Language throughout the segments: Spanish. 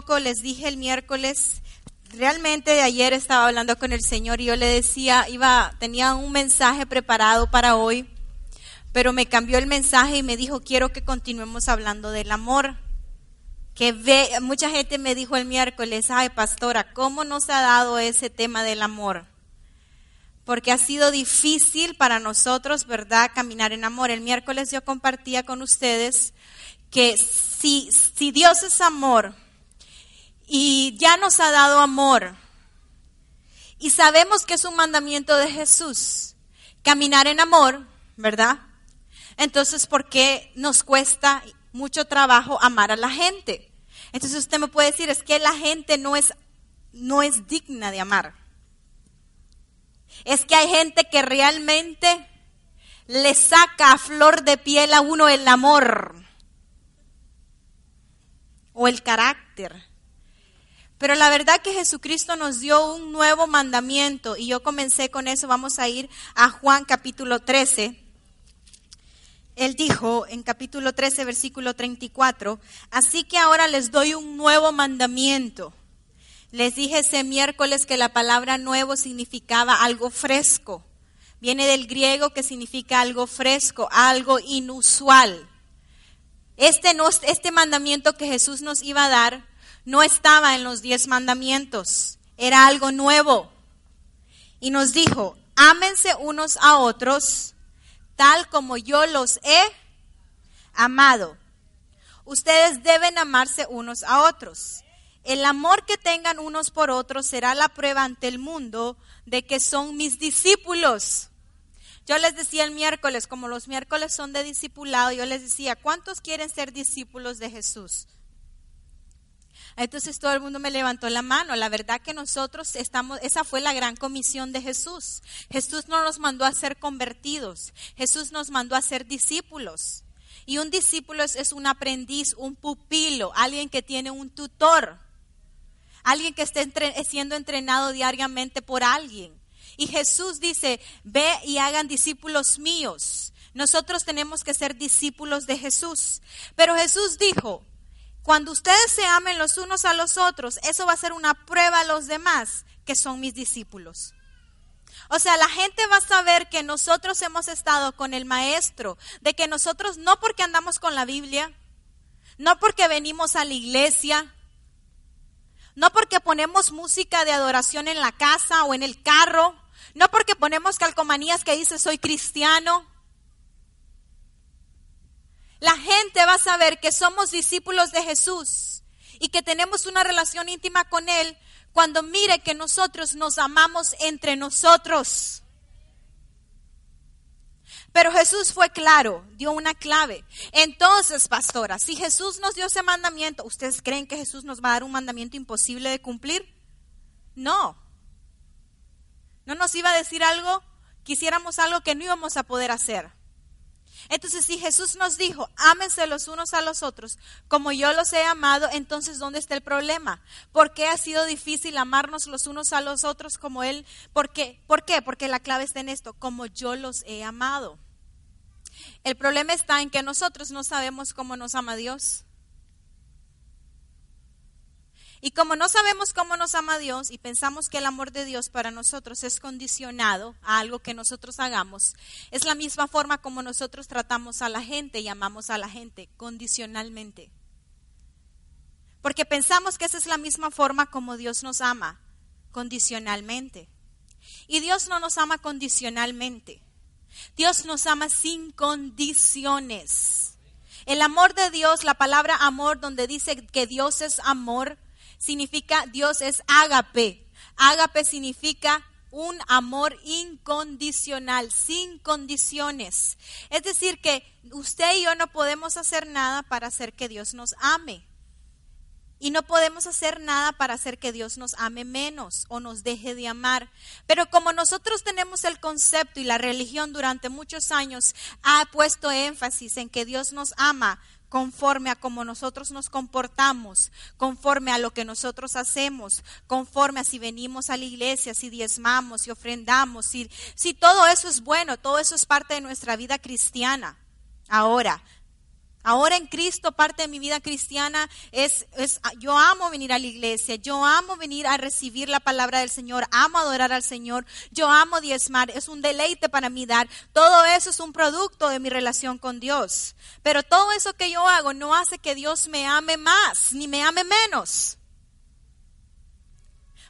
poco, les dije el miércoles, realmente de ayer estaba hablando con el Señor y yo le decía, iba, tenía un mensaje preparado para hoy, pero me cambió el mensaje y me dijo, quiero que continuemos hablando del amor. Que ve, mucha gente me dijo el miércoles, ay pastora, ¿cómo nos ha dado ese tema del amor? Porque ha sido difícil para nosotros, ¿verdad?, caminar en amor. El miércoles yo compartía con ustedes que si, si Dios es amor y ya nos ha dado amor y sabemos que es un mandamiento de Jesús, caminar en amor, ¿verdad? Entonces, ¿por qué nos cuesta mucho trabajo amar a la gente? Entonces usted me puede decir, es que la gente no es, no es digna de amar. Es que hay gente que realmente le saca a flor de piel a uno el amor o el carácter. Pero la verdad que Jesucristo nos dio un nuevo mandamiento y yo comencé con eso. Vamos a ir a Juan capítulo 13. Él dijo en capítulo 13, versículo 34, así que ahora les doy un nuevo mandamiento. Les dije ese miércoles que la palabra nuevo significaba algo fresco. Viene del griego que significa algo fresco, algo inusual. Este, no, este mandamiento que Jesús nos iba a dar no estaba en los diez mandamientos, era algo nuevo. Y nos dijo, ámense unos a otros tal como yo los he amado. Ustedes deben amarse unos a otros. El amor que tengan unos por otros será la prueba ante el mundo de que son mis discípulos. Yo les decía el miércoles, como los miércoles son de discipulado, yo les decía, ¿cuántos quieren ser discípulos de Jesús? Entonces todo el mundo me levantó la mano. La verdad que nosotros estamos, esa fue la gran comisión de Jesús. Jesús no nos mandó a ser convertidos, Jesús nos mandó a ser discípulos. Y un discípulo es, un aprendiz, un pupilo, alguien que tiene un tutor, alguien que esté siendo entrenado diariamente por alguien. Y Jesús dice, ve y hagan discípulos míos. Nosotros tenemos que ser discípulos de Jesús. Pero Jesús dijo, cuando ustedes se amen los unos a los otros, eso va a ser una prueba a los demás que son mis discípulos. O sea, la gente va a saber que nosotros hemos estado con el maestro, de que nosotros no porque andamos con la Biblia, no porque venimos a la iglesia, no porque ponemos música de adoración en la casa o en el carro, no porque ponemos calcomanías que dice soy cristiano. La gente va a saber que somos discípulos de Jesús y que tenemos una relación íntima con Él cuando mire que nosotros nos amamos entre nosotros. Pero Jesús fue claro, dio una clave. Entonces, pastora, si Jesús nos dio ese mandamiento, ¿ustedes creen que Jesús nos va a dar un mandamiento imposible de cumplir? No. ¿No nos iba a decir algo? Quisiéramos algo que no íbamos a poder hacer. Entonces, si Jesús nos dijo, ámense los unos a los otros, como yo los he amado, entonces, ¿dónde está el problema? ¿Por qué ha sido difícil amarnos los unos a los otros como Él? ¿Por qué? ¿Por qué? Porque la clave está en esto, como yo los he amado. El problema está en que nosotros no sabemos cómo nos ama Dios. Y como no sabemos cómo nos ama Dios y pensamos que el amor de Dios para nosotros es condicionado a algo que nosotros hagamos, es la misma forma como nosotros tratamos a la gente y amamos a la gente, condicionalmente. Porque pensamos que esa es la misma forma como Dios nos ama, condicionalmente. Y Dios no nos ama condicionalmente. Dios nos ama sin condiciones. El amor de Dios, la palabra amor, donde dice que Dios es amor, significa Dios es ágape. Ágape significa un amor incondicional, sin condiciones. Es decir, que usted y yo no podemos hacer nada para hacer que Dios nos ame. Y no podemos hacer nada para hacer que Dios nos ame menos o nos deje de amar. Pero como nosotros tenemos el concepto y la religión durante muchos años ha puesto énfasis en que Dios nos ama conforme a cómo nosotros nos comportamos, conforme a lo que nosotros hacemos, conforme a si venimos a la iglesia, si diezmamos, si ofrendamos, si, si todo eso es bueno, todo eso es parte de nuestra vida cristiana. Ahora, Ahora en Cristo, parte de mi vida cristiana es, es, yo amo venir a la iglesia, yo amo venir a recibir la palabra del Señor, amo adorar al Señor, yo amo diezmar, es un deleite para mí dar. Todo eso es un producto de mi relación con Dios. Pero todo eso que yo hago no hace que Dios me ame más, ni me ame menos.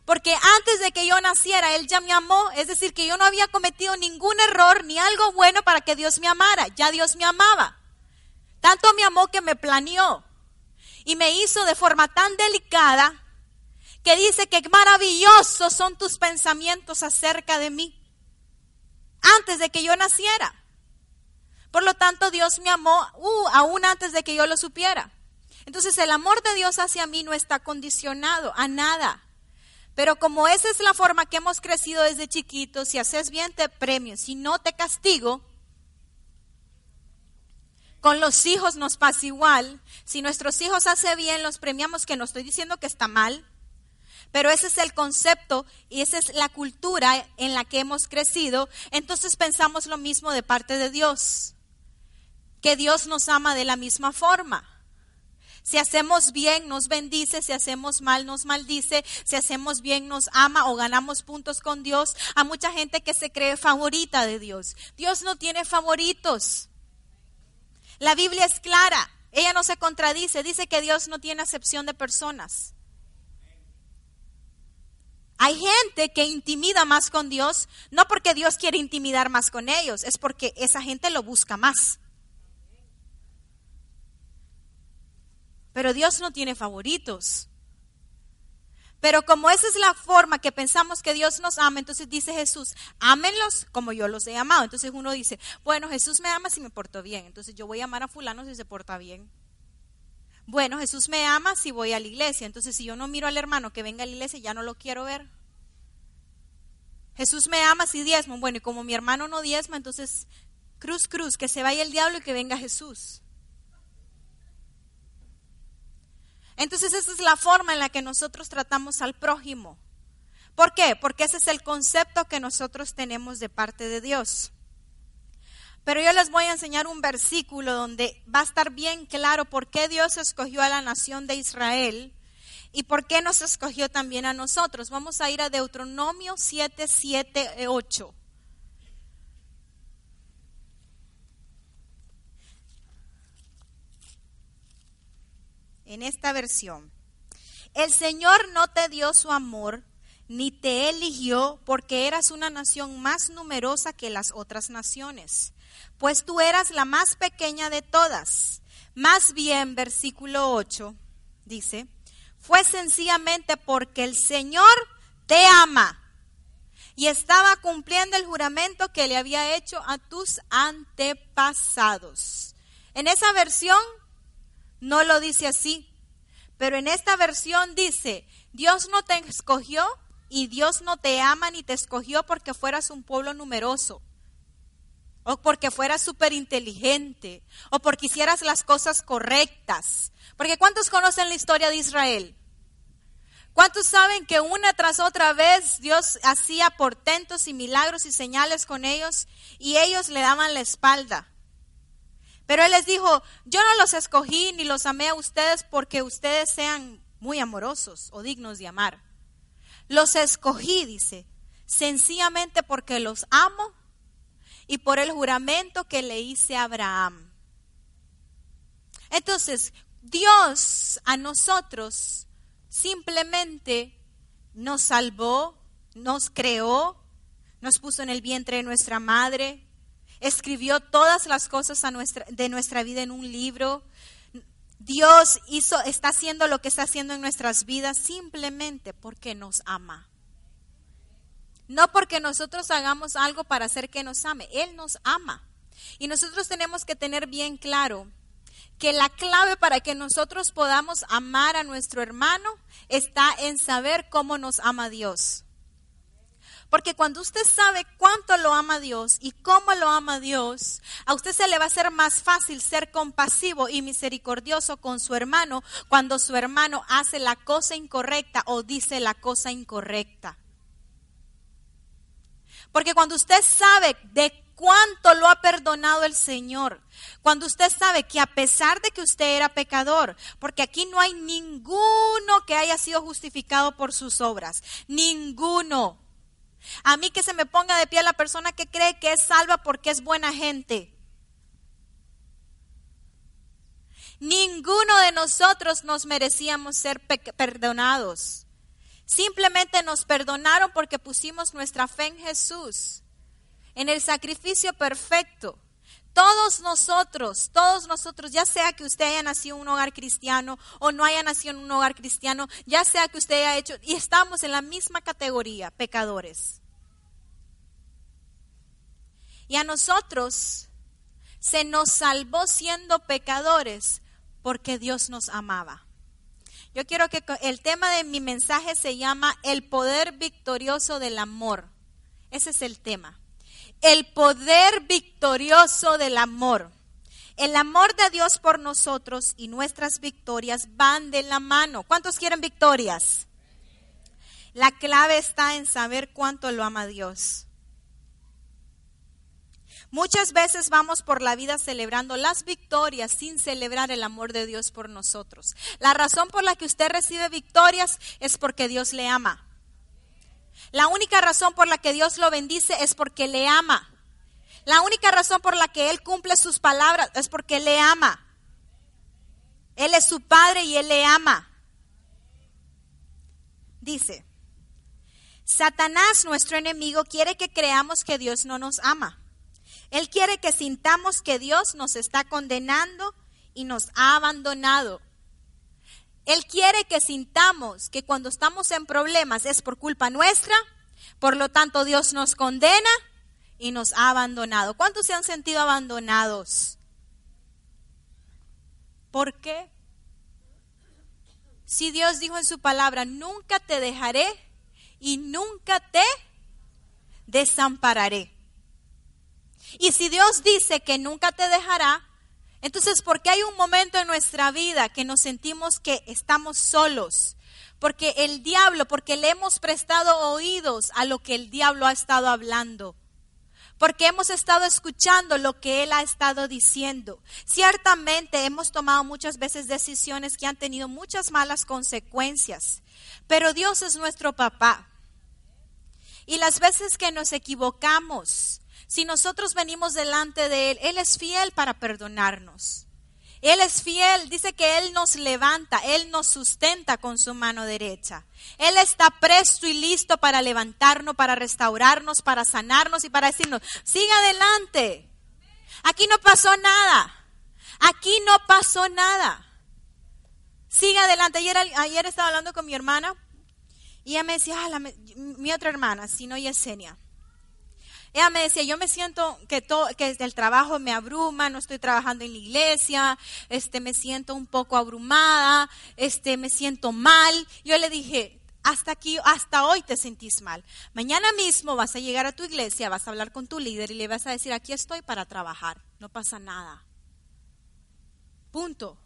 Porque antes de que yo naciera, Él ya me amó. Es decir, que yo no había cometido ningún error ni algo bueno para que Dios me amara. Ya Dios me amaba. Tanto me amó que me planeó y me hizo de forma tan delicada que dice que maravillosos son tus pensamientos acerca de mí antes de que yo naciera. Por lo tanto, Dios me amó uh, aún antes de que yo lo supiera. Entonces, el amor de Dios hacia mí no está condicionado a nada. Pero como esa es la forma que hemos crecido desde chiquitos, si haces bien te premio, si no te castigo, con los hijos nos pasa igual. Si nuestros hijos hacen bien, los premiamos, que no estoy diciendo que está mal, pero ese es el concepto y esa es la cultura en la que hemos crecido. Entonces pensamos lo mismo de parte de Dios, que Dios nos ama de la misma forma. Si hacemos bien, nos bendice, si hacemos mal, nos maldice, si hacemos bien, nos ama o ganamos puntos con Dios. Hay mucha gente que se cree favorita de Dios. Dios no tiene favoritos. La Biblia es clara, ella no se contradice, dice que Dios no tiene acepción de personas. Hay gente que intimida más con Dios, no porque Dios quiere intimidar más con ellos, es porque esa gente lo busca más. Pero Dios no tiene favoritos. Pero como esa es la forma que pensamos que Dios nos ama, entonces dice Jesús, ámenlos como yo los he amado. Entonces uno dice, bueno, Jesús me ama si me porto bien. Entonces yo voy a amar a fulano si se porta bien. Bueno, Jesús me ama si voy a la iglesia. Entonces si yo no miro al hermano que venga a la iglesia, ya no lo quiero ver. Jesús me ama si diezmo. Bueno, y como mi hermano no diezma, entonces cruz, cruz, que se vaya el diablo y que venga Jesús. Entonces esa es la forma en la que nosotros tratamos al prójimo. ¿Por qué? Porque ese es el concepto que nosotros tenemos de parte de Dios. Pero yo les voy a enseñar un versículo donde va a estar bien claro por qué Dios escogió a la nación de Israel y por qué nos escogió también a nosotros. Vamos a ir a Deuteronomio 7, 7, 8. En esta versión. El Señor no te dio su amor, ni te eligió porque eras una nación más numerosa que las otras naciones, pues tú eras la más pequeña de todas. Más bien, versículo 8 dice, fue sencillamente porque el Señor te ama y estaba cumpliendo el juramento que le había hecho a tus antepasados. En esa versión no lo dice así. Pero en esta versión dice, Dios no te escogió y Dios no te ama ni te escogió porque fueras un pueblo numeroso. O porque fueras súper inteligente. O porque hicieras las cosas correctas. Porque ¿cuántos conocen la historia de Israel? ¿Cuántos saben que una tras otra vez Dios hacía portentos y milagros y señales con ellos y ellos le daban la espalda? Pero Él les dijo, yo no los escogí ni los amé a ustedes porque ustedes sean muy amorosos o dignos de amar. Los escogí, dice, sencillamente porque los amo y por el juramento que le hice a Abraham. Entonces, Dios a nosotros simplemente nos salvó, nos creó, nos puso en el vientre de nuestra madre, escribió todas las cosas de nuestra vida en un libro. Dios hizo, está haciendo lo que está haciendo en nuestras vidas simplemente porque nos ama. No porque nosotros hagamos algo para hacer que nos ame. Él nos ama. Y nosotros tenemos que tener bien claro que la clave para que nosotros podamos amar a nuestro hermano está en saber cómo nos ama Dios. Porque cuando usted sabe cuánto lo ama Dios y cómo lo ama Dios, a usted se le va a hacer más fácil ser compasivo y misericordioso con su hermano cuando su hermano hace la cosa incorrecta o dice la cosa incorrecta. Porque cuando usted sabe de cuánto lo ha perdonado el Señor. Cuando usted sabe que a pesar de que usted era pecador, porque aquí no hay ninguno que haya sido justificado por sus obras, ninguno. A mí que se me ponga de pie la persona que cree que es salva porque es buena gente. Ninguno de nosotros nos merecíamos ser perdonados. Simplemente nos perdonaron porque pusimos nuestra fe en Jesús, en el sacrificio perfecto. Todos nosotros, todos nosotros, ya sea que usted haya nacido en un hogar cristiano o no haya nacido en un hogar cristiano, ya sea que usted haya hecho, y estamos en la misma categoría, pecadores. Y a nosotros se nos salvó siendo pecadores porque Dios nos amaba. Yo quiero que el tema de mi mensaje se llama el poder victorioso del amor. Ese es el tema el poder victorioso del amor. El amor de Dios por nosotros y nuestras victorias van de la mano. ¿Cuántos quieren victorias? La clave está en saber cuánto lo ama Dios. Muchas veces vamos por la vida celebrando las victorias sin celebrar el amor de Dios por nosotros. La razón por la que usted recibe victorias es porque Dios le ama. La única razón por la que Dios lo bendice es porque le ama. La única razón por la que Él cumple sus palabras es porque le ama. Él es su padre y Él le ama. Dice, Satanás, nuestro enemigo, quiere que creamos que Dios no nos ama. Él quiere que sintamos que Dios nos está condenando y nos ha abandonado. Él quiere que sintamos que cuando estamos en problemas es por culpa nuestra, por lo tanto Dios nos condena y nos ha abandonado. ¿Cuántos se han sentido abandonados? ¿Por qué? Si Dios dijo en su palabra, nunca te dejaré y nunca te desampararé. Y si Dios dice que nunca te dejará, entonces, ¿por qué hay un momento en nuestra vida que nos sentimos que estamos solos? Porque el diablo, porque le hemos prestado oídos a lo que el diablo ha estado hablando. Porque hemos estado escuchando lo que él ha estado diciendo. Ciertamente hemos tomado muchas veces decisiones que han tenido muchas malas consecuencias. Pero Dios es nuestro papá. Y las veces que nos equivocamos, si nosotros venimos delante de Él, Él es fiel para perdonarnos. Él es fiel, dice que Él nos levanta, Él nos sustenta con su mano derecha. Él está presto y listo para levantarnos, para restaurarnos, para sanarnos y para decirnos, siga adelante. Aquí no pasó nada. Aquí no pasó nada. Siga adelante. Ayer, estaba hablando con mi hermana y ella me decía, ah, mi otra hermana, si no Yesenia ella me decía, yo me siento que, todo, que el trabajo me abruma, no estoy trabajando en la iglesia, este, me siento un poco abrumada, este, me siento mal. Yo le dije, hasta aquí, hasta hoy te sentís mal. Mañana mismo vas a llegar a tu iglesia, vas a hablar con tu líder y le vas a decir, aquí estoy para trabajar, no pasa nada. Punto.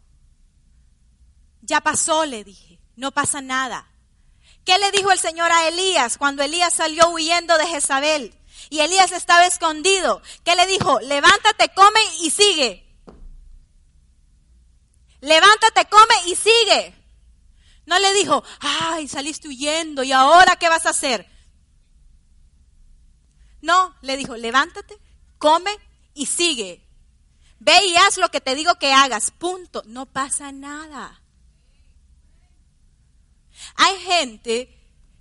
Ya pasó, le dije, no pasa nada. ¿Qué le dijo el Señor a Elías cuando Elías salió huyendo de Jezabel? Y Elías estaba escondido. ¿Qué le dijo? Levántate, come y sigue. Levántate, come y sigue. No le dijo, ay, saliste huyendo y ahora qué vas a hacer. No, le dijo, levántate, come y sigue. Ve y haz lo que te digo que hagas. Punto. No pasa nada. Hay gente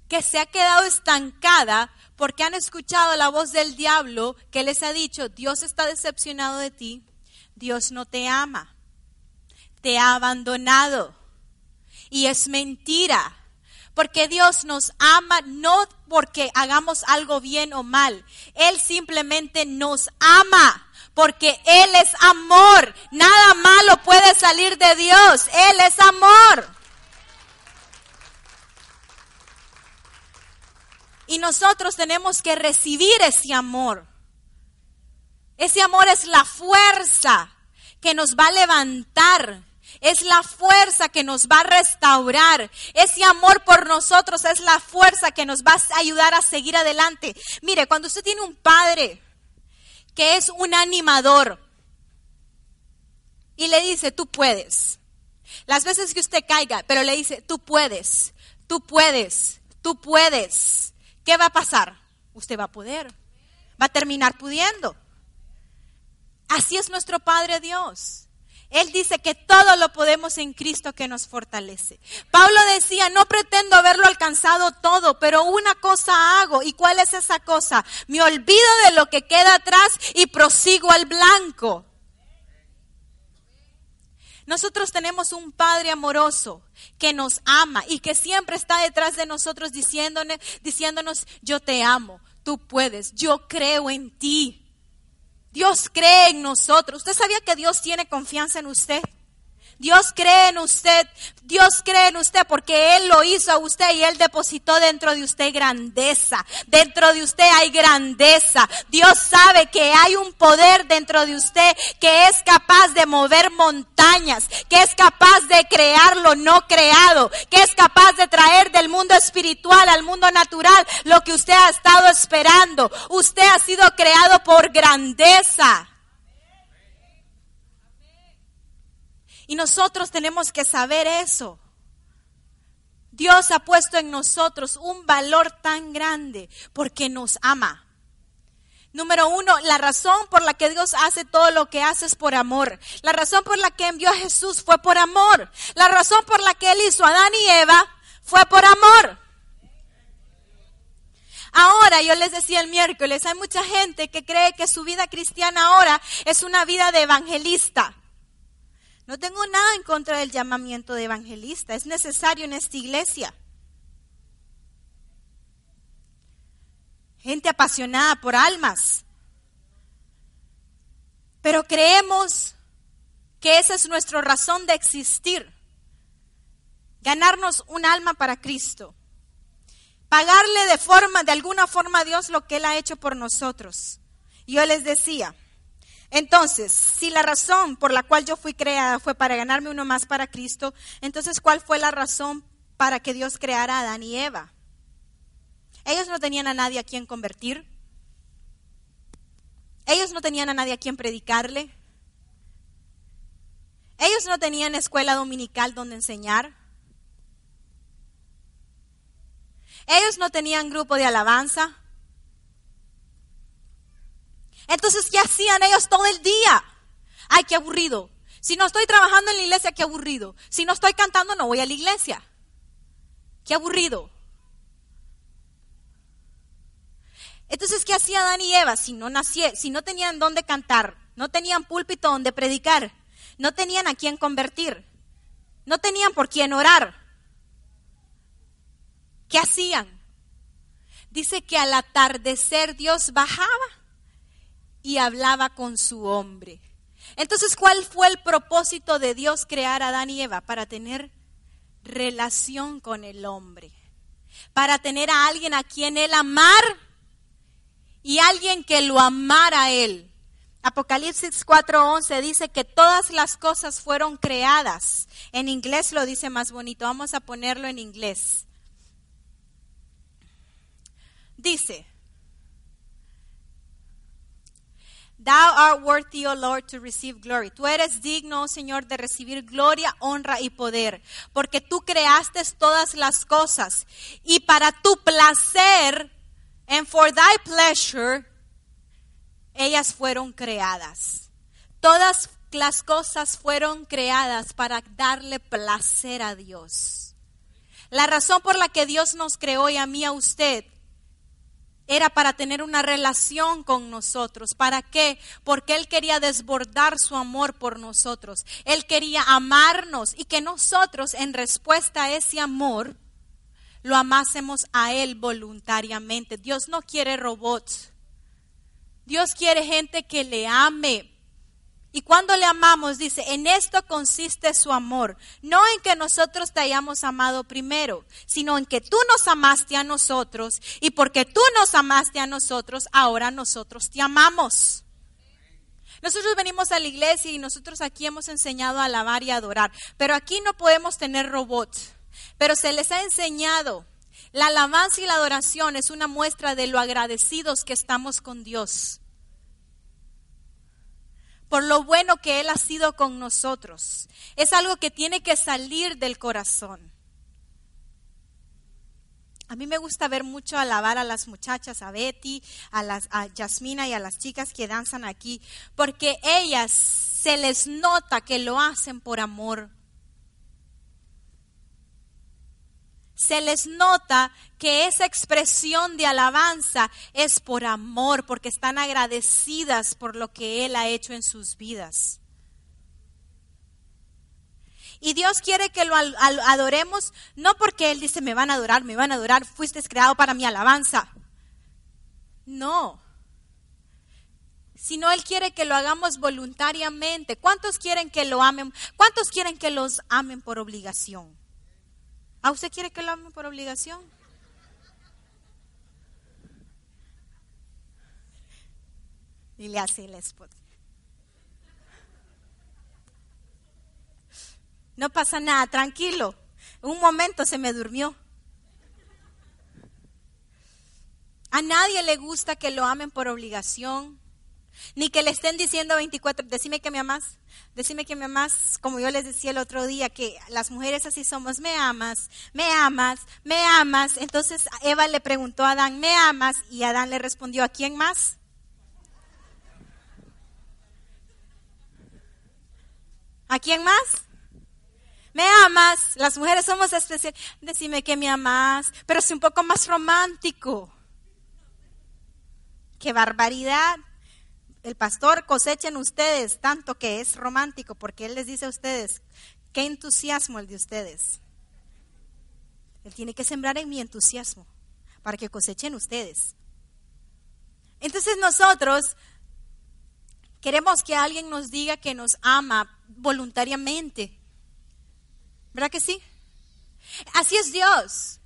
que se ha quedado estancada porque han escuchado la voz del diablo que les ha dicho, Dios está decepcionado de ti, Dios no te ama, te ha abandonado. Y es mentira, porque Dios nos ama no porque hagamos algo bien o mal, Él simplemente nos ama. Porque Él es amor. Nada malo puede salir de Dios. Él es amor. Y nosotros tenemos que recibir ese amor. Ese amor es la fuerza que nos va a levantar. Es la fuerza que nos va a restaurar. Ese amor por nosotros es la fuerza que nos va a ayudar a seguir adelante. Mire, cuando usted tiene un padre que es un animador. Y le dice, tú puedes. Las veces que usted caiga, pero le dice, tú puedes, tú puedes, tú puedes. ¿Qué va a pasar? Usted va a poder. Va a terminar pudiendo. Así es nuestro Padre Dios. Él dice que todo lo podemos en Cristo que nos fortalece. Pablo decía, no pretendo haberlo alcanzado todo, pero una cosa hago. ¿Y cuál es esa cosa? Me olvido de lo que queda atrás y prosigo al blanco. Nosotros tenemos un Padre amoroso que nos ama y que siempre está detrás de nosotros diciéndonos, diciéndonos yo te amo, tú puedes, yo creo en ti. Dios cree en nosotros. ¿Usted sabía que Dios tiene confianza en usted? Dios cree en usted, Dios cree en usted porque Él lo hizo a usted y Él depositó dentro de usted grandeza. Dentro de usted hay grandeza. Dios sabe que hay un poder dentro de usted que es capaz de mover montañas, que es capaz de crear lo no creado, que es capaz de traer del mundo espiritual al mundo natural lo que usted ha estado esperando. Usted ha sido creado por grandeza. Y nosotros tenemos que saber eso. Dios ha puesto en nosotros un valor tan grande porque nos ama. Número uno, la razón por la que Dios hace todo lo que hace es por amor. La razón por la que envió a Jesús fue por amor. La razón por la que Él hizo a Adán y Eva fue por amor. Ahora, yo les decía el miércoles, hay mucha gente que cree que su vida cristiana ahora es una vida de evangelista. No tengo nada en contra del llamamiento de evangelista, es necesario en esta iglesia. Gente apasionada por almas. Pero creemos que esa es nuestra razón de existir. Ganarnos un alma para Cristo. Pagarle de forma, de alguna forma a Dios lo que Él ha hecho por nosotros. Yo les decía, entonces, si la razón por la cual yo fui creada fue para ganarme uno más para Cristo, entonces ¿cuál fue la razón para que Dios creara a Adán y Eva? Ellos no tenían a nadie a quien convertir. Ellos no tenían a nadie a quien predicarle. Ellos no tenían escuela dominical donde enseñar. Ellos no tenían grupo de alabanza. Entonces, ¿qué hacían ellos todo el día? Ay, qué aburrido. Si no estoy trabajando en la iglesia, qué aburrido. Si no estoy cantando, no voy a la iglesia. Qué aburrido. Entonces, ¿qué hacía Adán y Eva? Si no, nací, si no tenían dónde cantar, no tenían púlpito donde predicar, no tenían a quién convertir, no tenían por quién orar. ¿Qué hacían? Dice que al atardecer Dios bajaba y hablaba con su hombre. Entonces, ¿cuál fue el propósito de Dios crear a Adán y Eva? Para tener relación con el hombre, para tener a alguien a quien él amar y alguien que lo amara a él. Apocalipsis 4:11 dice que todas las cosas fueron creadas. En inglés lo dice más bonito, vamos a ponerlo en inglés. Dice, Thou art worthy, O Lord, to receive glory. Tú eres digno, oh Señor, de recibir gloria, honra y poder, porque tú creaste todas las cosas y para tu placer, and for thy pleasure, ellas fueron creadas. Todas las cosas fueron creadas para darle placer a Dios. La razón por la que Dios nos creó y a mí a usted era para tener una relación con nosotros. ¿Para qué? Porque Él quería desbordar su amor por nosotros. Él quería amarnos y que nosotros en respuesta a ese amor lo amásemos a Él voluntariamente. Dios no quiere robots. Dios quiere gente que le ame, y cuando le amamos, dice, en esto consiste su amor, no en que nosotros te hayamos amado primero, sino en que tú nos amaste a nosotros y porque tú nos amaste a nosotros, ahora nosotros te amamos. Nosotros venimos a la iglesia y nosotros aquí hemos enseñado a alabar y adorar, pero aquí no podemos tener robots, pero se les ha enseñado. La alabanza y la adoración es una muestra de lo agradecidos que estamos con Dios. Por lo bueno que Él ha sido con nosotros. Es algo que tiene que salir del corazón. A mí me gusta ver mucho alabar a las muchachas, a Betty, a, las, a Yasmina y a las chicas que danzan aquí, porque ellas se les nota que lo hacen por amor. Se les nota que esa expresión de alabanza es por amor, porque están agradecidas por lo que Él ha hecho en sus vidas. Y Dios quiere que lo adoremos, no porque Él dice, me van a adorar, me van a adorar, fuiste creado para mi alabanza. No. Sino Él quiere que lo hagamos voluntariamente. ¿Cuántos quieren que lo amen? ¿Cuántos quieren que los amen por obligación? ¿A usted quiere que lo amen por obligación? Y le hace el esposo. No pasa nada, tranquilo. Un momento se me durmió. A nadie le gusta que lo amen por obligación, ni que le estén diciendo 24, decime que me amas, decime que me amas, como yo les decía el otro día, que las mujeres así somos, me amas, me amas, me amas. Entonces Eva le preguntó a Adán, ¿me amas? Y Adán le respondió, ¿a quién más? ¿A quién más? me amas, las mujeres somos especiales, decime que me amas, pero es un poco más romántico. Qué barbaridad. El pastor cosechen ustedes tanto que es romántico, porque él les dice a ustedes, qué entusiasmo el de ustedes. Él tiene que sembrar en mi entusiasmo para que cosechen ustedes. Entonces nosotros queremos que alguien nos diga que nos ama voluntariamente. ¿Verdad que sí? Así es Dios.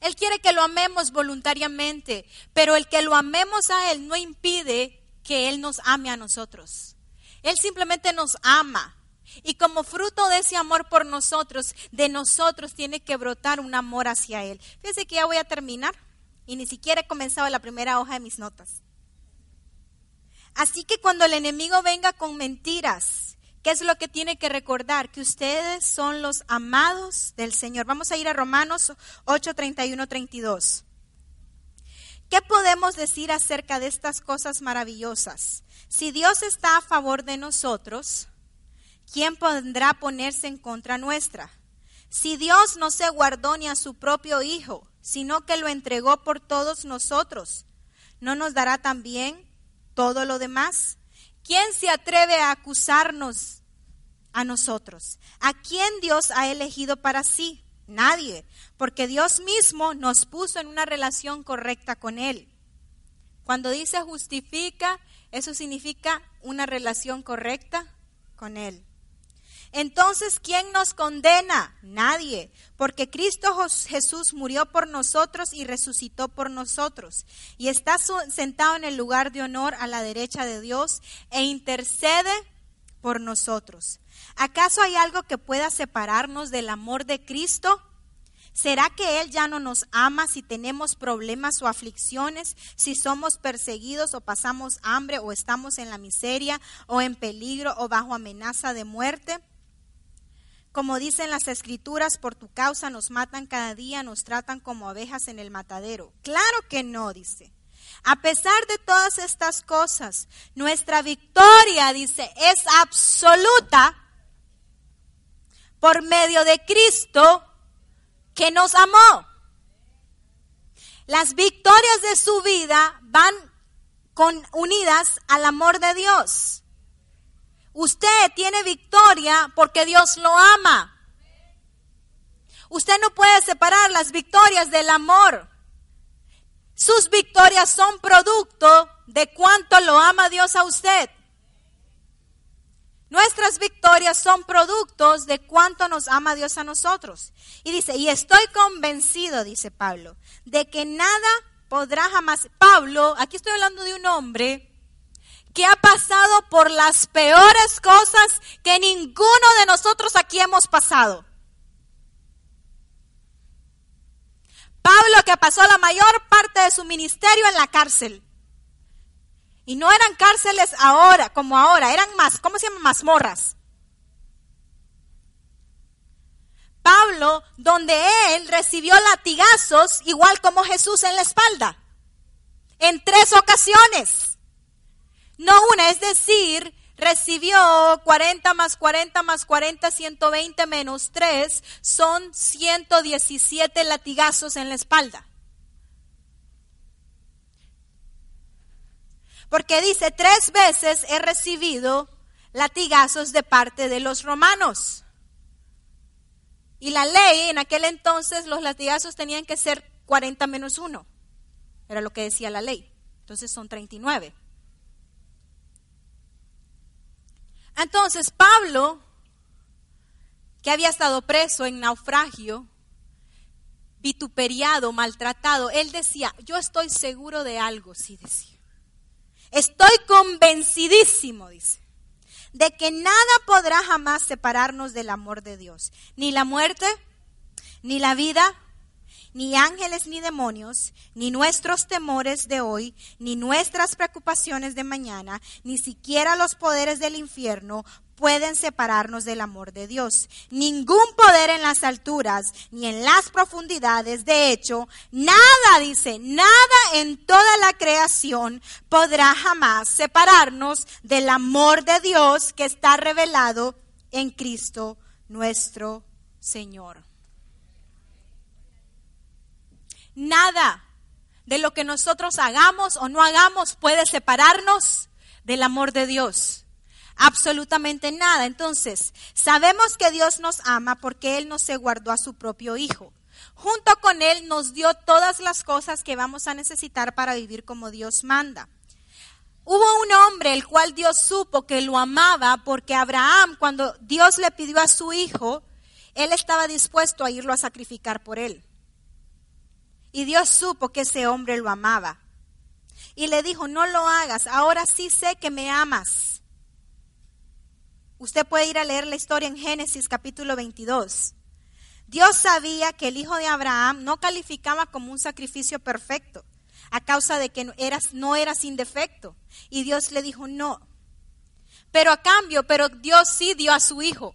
Él quiere que lo amemos voluntariamente, pero el que lo amemos a Él no impide que Él nos ame a nosotros. Él simplemente nos ama. Y como fruto de ese amor por nosotros, de nosotros tiene que brotar un amor hacia Él. Fíjense que ya voy a terminar y ni siquiera he comenzado la primera hoja de mis notas. Así que cuando el enemigo venga con mentiras, ¿Qué es lo que tiene que recordar? Que ustedes son los amados del Señor. Vamos a ir a Romanos 8, 31, 32. ¿Qué podemos decir acerca de estas cosas maravillosas? Si Dios está a favor de nosotros, ¿quién podrá ponerse en contra nuestra? Si Dios no se guardó ni a su propio Hijo, sino que lo entregó por todos nosotros, ¿no nos dará también todo lo demás? ¿Quién se atreve a acusarnos a nosotros? ¿A quién Dios ha elegido para sí? Nadie, porque Dios mismo nos puso en una relación correcta con Él. Cuando dice justifica, eso significa una relación correcta con Él. Entonces, ¿quién nos condena? Nadie, porque Cristo Jesús murió por nosotros y resucitó por nosotros, y está sentado en el lugar de honor a la derecha de Dios e intercede por nosotros. ¿Acaso hay algo que pueda separarnos del amor de Cristo? ¿Será que Él ya no nos ama si tenemos problemas o aflicciones, si somos perseguidos o pasamos hambre o estamos en la miseria o en peligro o bajo amenaza de muerte? Como dicen las escrituras, por tu causa nos matan cada día, nos tratan como abejas en el matadero. Claro que no, dice. A pesar de todas estas cosas, nuestra victoria, dice, es absoluta por medio de Cristo que nos amó. Las victorias de su vida van con, unidas al amor de Dios. Usted tiene victoria porque Dios lo ama. Usted no puede separar las victorias del amor. Sus victorias son producto de cuánto lo ama Dios a usted. Nuestras victorias son productos de cuánto nos ama Dios a nosotros. Y dice, y estoy convencido, dice Pablo, de que nada podrá jamás... Pablo, aquí estoy hablando de un hombre que ha pasado por las peores cosas que ninguno de nosotros aquí hemos pasado. Pablo que pasó la mayor parte de su ministerio en la cárcel. Y no eran cárceles ahora, como ahora, eran más, ¿cómo se llaman? Mazmorras. Pablo, donde él recibió latigazos, igual como Jesús en la espalda, en tres ocasiones. No una, es decir, recibió 40 más 40 más 40, 120 menos 3, son 117 latigazos en la espalda. Porque dice, tres veces he recibido latigazos de parte de los romanos. Y la ley, en aquel entonces, los latigazos tenían que ser 40 menos 1. Era lo que decía la ley. Entonces son 39. Entonces Pablo, que había estado preso en naufragio, vituperiado, maltratado, él decía, yo estoy seguro de algo, sí decía. Estoy convencidísimo, dice, de que nada podrá jamás separarnos del amor de Dios. Ni la muerte, ni la vida, ni ángeles ni demonios, ni nuestros temores de hoy, ni nuestras preocupaciones de mañana, ni siquiera los poderes del infierno pueden separarnos del amor de Dios. Ningún poder en las alturas ni en las profundidades, de hecho, nada, dice, nada en toda la creación podrá jamás separarnos del amor de Dios que está revelado en Cristo nuestro Señor. Nada de lo que nosotros hagamos o no hagamos puede separarnos del amor de Dios. Absolutamente nada. Entonces, sabemos que Dios nos ama porque Él nos se guardó a su propio Hijo. Junto con Él nos dio todas las cosas que vamos a necesitar para vivir como Dios manda. Hubo un hombre el cual Dios supo que lo amaba porque Abraham, cuando Dios le pidió a su hijo, él estaba dispuesto a irlo a sacrificar por él. Y Dios supo que ese hombre lo amaba. Y le dijo, no lo hagas, ahora sí sé que me amas. Usted puede ir a leer la historia en Génesis capítulo 22. Dios sabía que el hijo de Abraham no calificaba como un sacrificio perfecto a causa de que no era sin defecto. Y Dios le dijo, no. Pero a cambio, pero Dios sí dio a su hijo.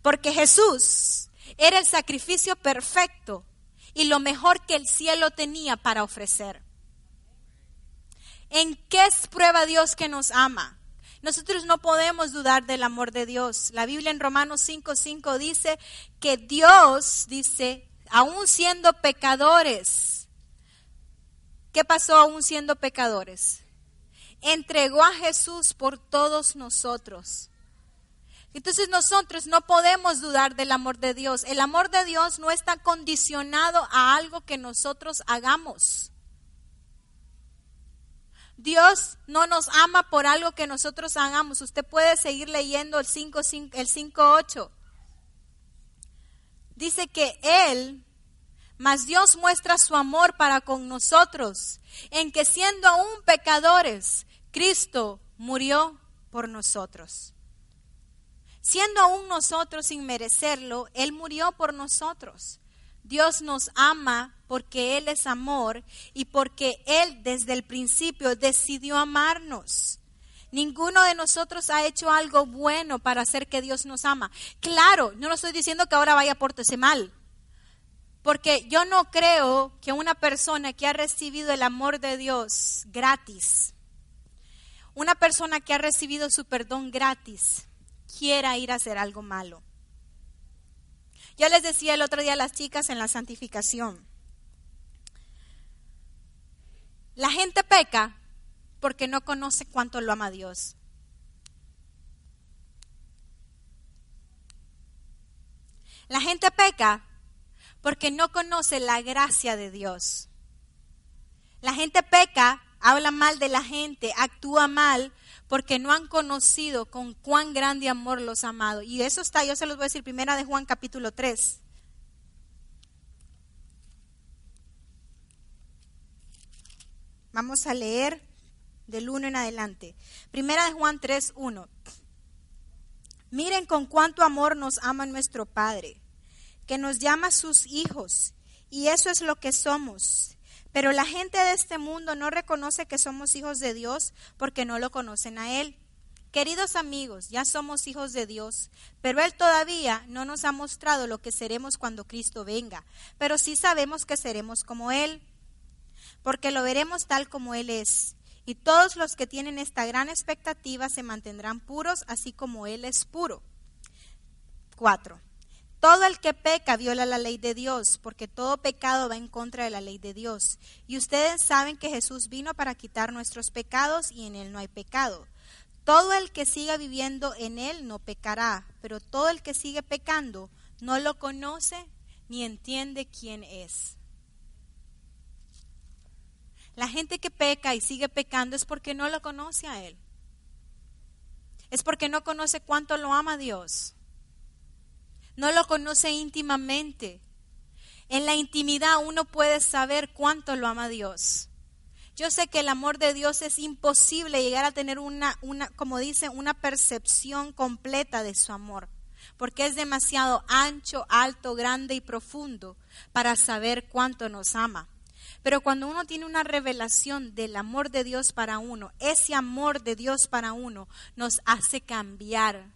Porque Jesús era el sacrificio perfecto y lo mejor que el cielo tenía para ofrecer. ¿En qué es prueba Dios que nos ama? Nosotros no podemos dudar del amor de Dios. La Biblia en Romanos 5:5 dice que Dios, dice, aún siendo pecadores, ¿qué pasó aún siendo pecadores? Entregó a Jesús por todos nosotros. Entonces nosotros no podemos dudar del amor de Dios. El amor de Dios no está condicionado a algo que nosotros hagamos. Dios no nos ama por algo que nosotros hagamos. Usted puede seguir leyendo el 5.8. el 5, Dice que Él, mas Dios muestra su amor para con nosotros, en que siendo aún pecadores, Cristo murió por nosotros. Siendo aún nosotros sin merecerlo, Él murió por nosotros. Dios nos ama porque Él es amor y porque Él desde el principio decidió amarnos. Ninguno de nosotros ha hecho algo bueno para hacer que Dios nos ama. Claro, no lo estoy diciendo que ahora vaya a portarse mal. Porque yo no creo que una persona que ha recibido el amor de Dios gratis, una persona que ha recibido su perdón gratis, quiera ir a hacer algo malo. Ya les decía el otro día a las chicas en la santificación. La gente peca porque no conoce cuánto lo ama Dios. La gente peca porque no conoce la gracia de Dios. La gente peca, habla mal de la gente, actúa mal porque no han conocido con cuán grande amor los ha amado. Y eso está, yo se los voy a decir, primera de Juan capítulo 3. Vamos a leer del 1 en adelante. Primera de Juan 3, 1. Miren con cuánto amor nos ama nuestro Padre, que nos llama sus hijos, y eso es lo que somos. Pero la gente de este mundo no reconoce que somos hijos de Dios porque no lo conocen a Él. Queridos amigos, ya somos hijos de Dios, pero Él todavía no nos ha mostrado lo que seremos cuando Cristo venga, pero sí sabemos que seremos como Él, porque lo veremos tal como Él es. Y todos los que tienen esta gran expectativa se mantendrán puros, así como Él es puro. 4. Todo el que peca viola la ley de Dios, porque todo pecado va en contra de la ley de Dios. Y ustedes saben que Jesús vino para quitar nuestros pecados y en Él no hay pecado. Todo el que siga viviendo en Él no pecará, pero todo el que sigue pecando no lo conoce ni entiende quién es. La gente que peca y sigue pecando es porque no lo conoce a Él. Es porque no conoce cuánto lo ama Dios. No lo conoce íntimamente. En la intimidad uno puede saber cuánto lo ama Dios. Yo sé que el amor de Dios es imposible llegar a tener una, una, como dicen, una percepción completa de su amor, porque es demasiado ancho, alto, grande y profundo para saber cuánto nos ama. Pero cuando uno tiene una revelación del amor de Dios para uno, ese amor de Dios para uno nos hace cambiar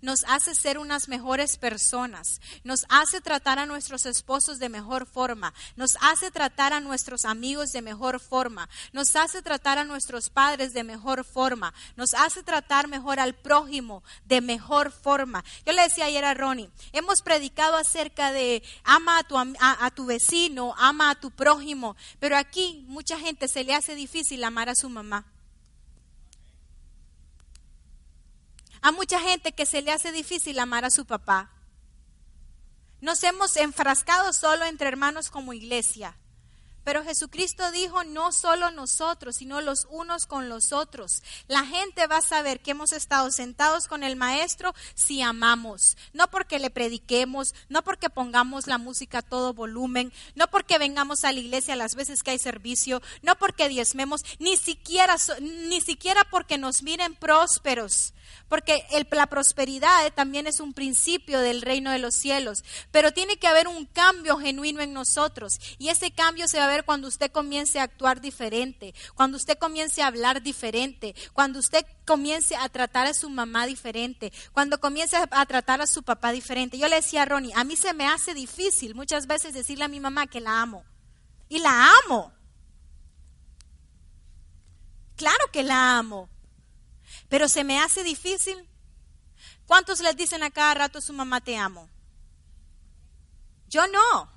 nos hace ser unas mejores personas, nos hace tratar a nuestros esposos de mejor forma, nos hace tratar a nuestros amigos de mejor forma, nos hace tratar a nuestros padres de mejor forma, nos hace tratar mejor al prójimo de mejor forma. Yo le decía ayer a Ronnie, hemos predicado acerca de ama a tu, a tu vecino, ama a tu prójimo, pero aquí mucha gente se le hace difícil amar a su mamá. A mucha gente que se le hace difícil amar a su papá. Nos hemos enfrascado solo entre hermanos como iglesia. Pero Jesucristo dijo, no solo nosotros, sino los unos con los otros. La gente va a saber que hemos estado sentados con el Maestro si amamos. No porque le prediquemos, no porque pongamos la música a todo volumen, no porque vengamos a la iglesia las veces que hay servicio, no porque diezmemos, ni siquiera, ni siquiera porque nos miren prósperos. Porque la prosperidad también es un principio del reino de los cielos. Pero tiene que haber un cambio genuino en nosotros. Y ese cambio se va a ver cuando usted comience a actuar diferente, cuando usted comience a hablar diferente, cuando usted comience a tratar a su mamá diferente, cuando comience a tratar a su papá diferente. Yo le decía a Ronnie, a mí se me hace difícil muchas veces decirle a mi mamá que la amo. Y la amo. Claro que la amo. Pero se me hace difícil. ¿Cuántos les dicen a cada rato su mamá te amo? Yo no.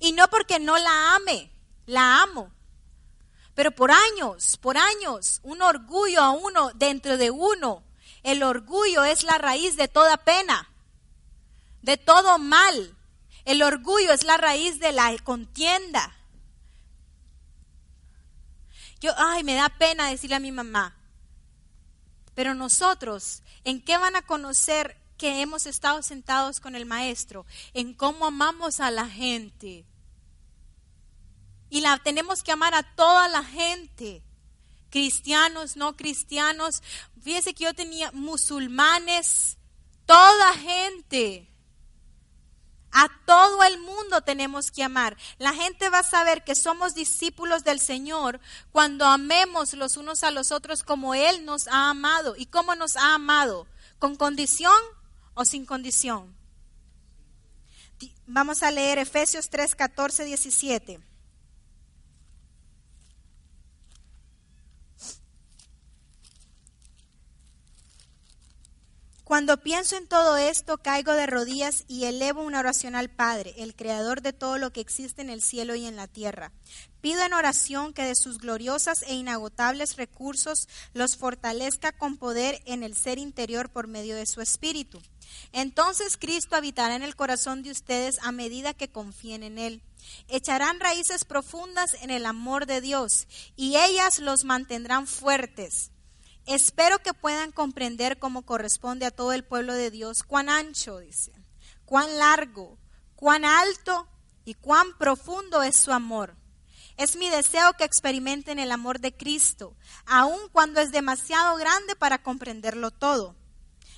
Y no porque no la ame, la amo. Pero por años, por años, un orgullo a uno dentro de uno. El orgullo es la raíz de toda pena, de todo mal. El orgullo es la raíz de la contienda. Yo, ay, me da pena decirle a mi mamá. Pero nosotros, ¿en qué van a conocer que hemos estado sentados con el maestro? En cómo amamos a la gente. Y la tenemos que amar a toda la gente. Cristianos, no cristianos. Fíjense que yo tenía musulmanes, toda gente. A todo el mundo tenemos que amar. La gente va a saber que somos discípulos del Señor cuando amemos los unos a los otros como Él nos ha amado. ¿Y cómo nos ha amado? ¿Con condición o sin condición? Vamos a leer Efesios 3, 14, 17. Cuando pienso en todo esto, caigo de rodillas y elevo una oración al Padre, el creador de todo lo que existe en el cielo y en la tierra. Pido en oración que de sus gloriosas e inagotables recursos los fortalezca con poder en el ser interior por medio de su espíritu. Entonces Cristo habitará en el corazón de ustedes a medida que confíen en Él. Echarán raíces profundas en el amor de Dios y ellas los mantendrán fuertes Espero que puedan comprender cómo corresponde a todo el pueblo de Dios cuán ancho, dice, cuán largo, cuán alto y cuán profundo es su amor. Es mi deseo que experimenten el amor de Cristo, aun cuando es demasiado grande para comprenderlo todo.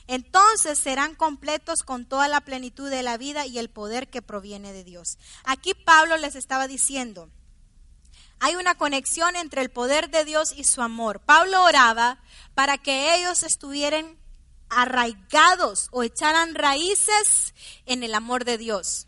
Entonces serán completos con toda la plenitud de la vida y el poder que proviene de Dios. Aquí Pablo les estaba diciendo, hay una conexión entre el poder de Dios y su amor. Pablo oraba para que ellos estuvieran arraigados o echaran raíces en el amor de Dios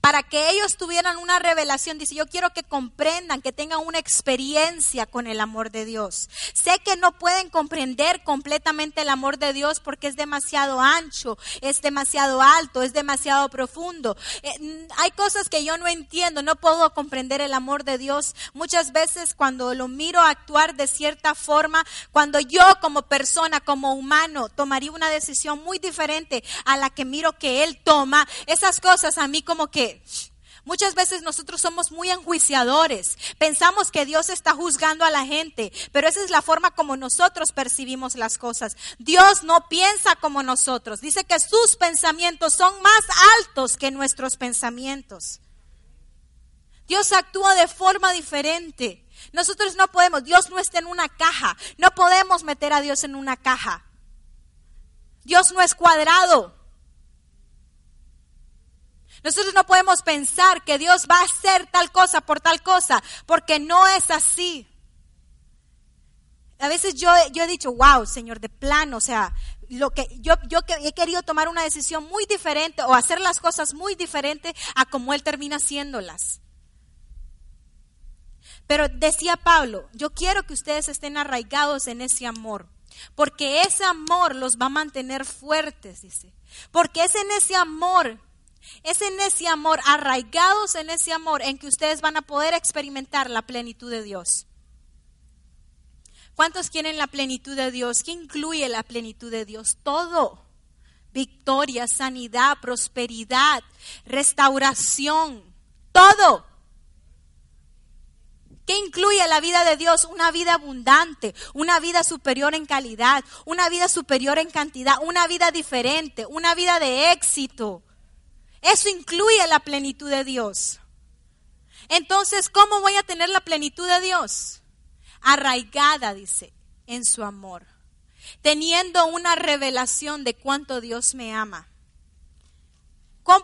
para que ellos tuvieran una revelación. Dice, yo quiero que comprendan, que tengan una experiencia con el amor de Dios. Sé que no pueden comprender completamente el amor de Dios porque es demasiado ancho, es demasiado alto, es demasiado profundo. Eh, hay cosas que yo no entiendo, no puedo comprender el amor de Dios. Muchas veces cuando lo miro actuar de cierta forma, cuando yo como persona, como humano, tomaría una decisión muy diferente a la que miro que Él toma, esas cosas a mí como que Muchas veces nosotros somos muy enjuiciadores. Pensamos que Dios está juzgando a la gente, pero esa es la forma como nosotros percibimos las cosas. Dios no piensa como nosotros. Dice que sus pensamientos son más altos que nuestros pensamientos. Dios actúa de forma diferente. Nosotros no podemos, Dios no está en una caja. No podemos meter a Dios en una caja. Dios no es cuadrado. Nosotros no podemos pensar que Dios va a hacer tal cosa por tal cosa, porque no es así. A veces yo, he dicho, wow, Señor, de plano, o sea, lo que yo, yo he querido tomar una decisión muy diferente o hacer las cosas muy diferente a como Él termina haciéndolas. Pero decía Pablo, yo quiero que ustedes estén arraigados en ese amor, porque ese amor los va a mantener fuertes, dice. Porque es en ese amor es en ese amor, arraigados en ese amor, en que ustedes van a poder experimentar la plenitud de Dios. ¿Cuántos quieren la plenitud de Dios? ¿Qué incluye la plenitud de Dios? Todo. Victoria, sanidad, prosperidad, restauración, todo. ¿Qué incluye la vida de Dios? Una vida abundante, una vida superior en calidad, una vida superior en cantidad, una vida diferente, una vida de éxito. Eso incluye la plenitud de Dios. Entonces, ¿cómo voy a tener la plenitud de Dios? Arraigada, dice, en su amor. Teniendo una revelación de cuánto Dios me ama.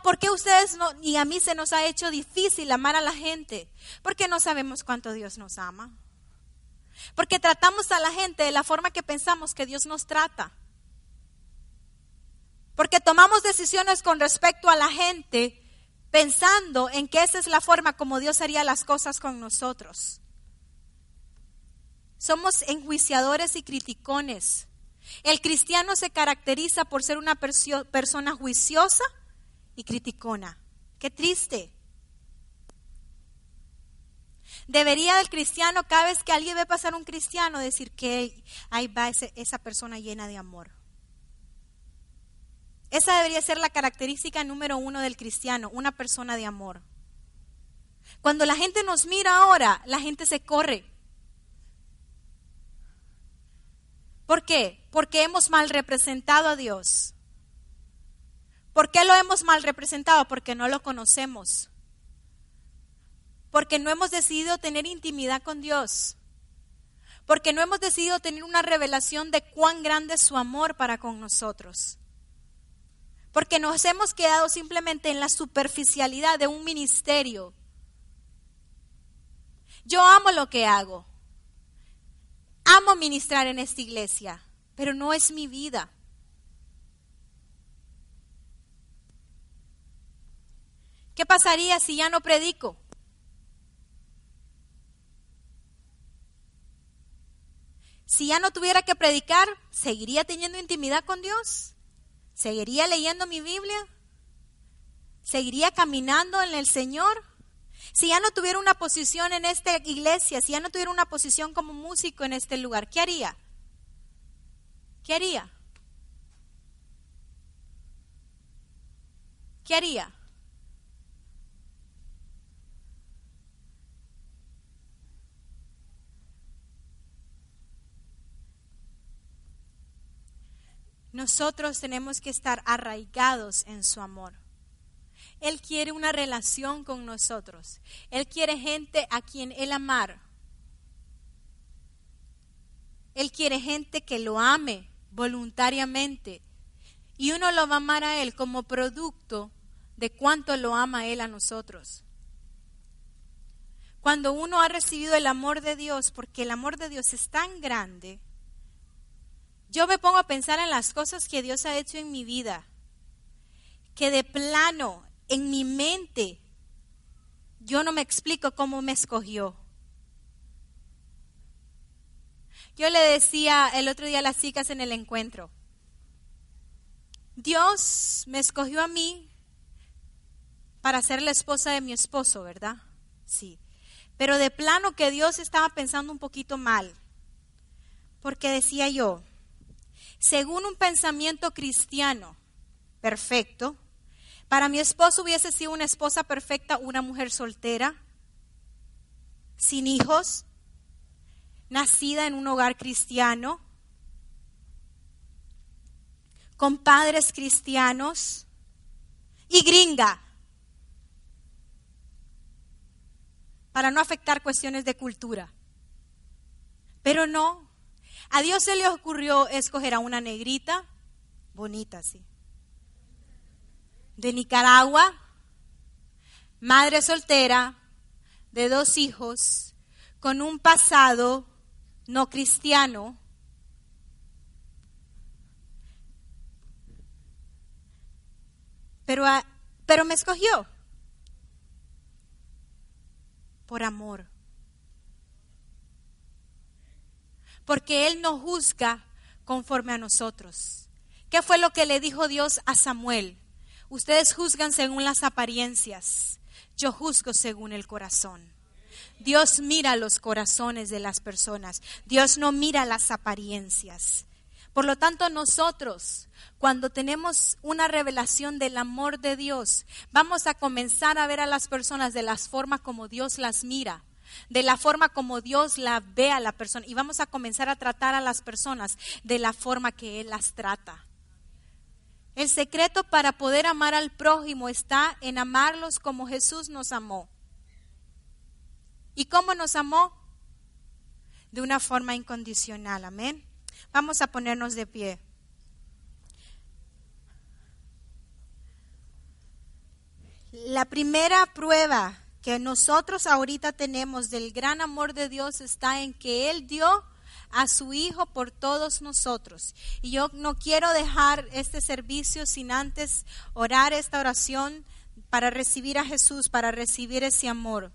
¿Por qué ustedes no, y a mí se nos ha hecho difícil amar a la gente? Porque no sabemos cuánto Dios nos ama. Porque tratamos a la gente de la forma que pensamos que Dios nos trata. Porque tomamos decisiones con respecto a la gente pensando en que esa es la forma como Dios haría las cosas con nosotros. Somos enjuiciadores y criticones. El cristiano se caracteriza por ser una persona juiciosa y criticona. Qué triste. Debería el cristiano, cada vez que alguien ve pasar un cristiano, decir que ahí va esa persona llena de amor. Esa debería ser la característica número uno del cristiano, una persona de amor. Cuando la gente nos mira ahora, la gente se corre. ¿Por qué? Porque hemos mal representado a Dios. ¿Por qué lo hemos mal representado? Porque no lo conocemos. Porque no hemos decidido tener intimidad con Dios. Porque no hemos decidido tener una revelación de cuán grande es su amor para con nosotros porque nos hemos quedado simplemente en la superficialidad de un ministerio. Yo amo lo que hago. Amo ministrar en esta iglesia, pero no es mi vida. ¿Qué pasaría si ya no predico? Si ya no tuviera que predicar, ¿seguiría teniendo intimidad con Dios? ¿Seguiría leyendo mi Biblia? ¿Seguiría caminando en el Señor? Si ya no tuviera una posición en esta iglesia, si ya no tuviera una posición como músico en este lugar, ¿qué haría? ¿Qué haría? ¿Qué haría? Nosotros tenemos que estar arraigados en su amor. Él quiere una relación con nosotros. Él quiere gente a quien Él amar. Él quiere gente que lo ame voluntariamente. Y uno lo va a amar a Él como producto de cuánto lo ama Él a nosotros. Cuando uno ha recibido el amor de Dios, porque el amor de Dios es tan grande, yo me pongo a pensar en las cosas que Dios ha hecho en mi vida, que de plano, en mi mente, yo no me explico cómo me escogió. Yo le decía el otro día a las chicas en el encuentro, Dios me escogió a mí para ser la esposa de mi esposo, ¿verdad? Sí. Pero de plano que Dios estaba pensando un poquito mal, porque decía yo, según un pensamiento cristiano perfecto, para mi esposo hubiese sido una esposa perfecta, una mujer soltera, sin hijos, nacida en un hogar cristiano, con padres cristianos y gringa, para no afectar cuestiones de cultura. Pero no, a Dios se le ocurrió escoger a una negrita, bonita, sí, de Nicaragua, madre soltera, de dos hijos, con un pasado no cristiano, pero, pero me escogió por amor. Porque Él no juzga conforme a nosotros. ¿Qué fue lo que le dijo Dios a Samuel? Ustedes juzgan según las apariencias, yo juzgo según el corazón. Dios mira los corazones de las personas, Dios no mira las apariencias. Por lo tanto, nosotros, cuando tenemos una revelación del amor de Dios, vamos a comenzar a ver a las personas de las formas como Dios las mira, de la forma como Dios la ve a la persona. Y vamos a comenzar a tratar a las personas de la forma que Él las trata. El secreto para poder amar al prójimo está en amarlos como Jesús nos amó. ¿Y cómo nos amó? De una forma incondicional. Amén. Vamos a ponernos de pie. La primera prueba que nosotros ahorita tenemos del gran amor de Dios está en que Él dio a su Hijo por todos nosotros. Y yo no quiero dejar este servicio sin antes orar esta oración para recibir a Jesús, para recibir ese amor.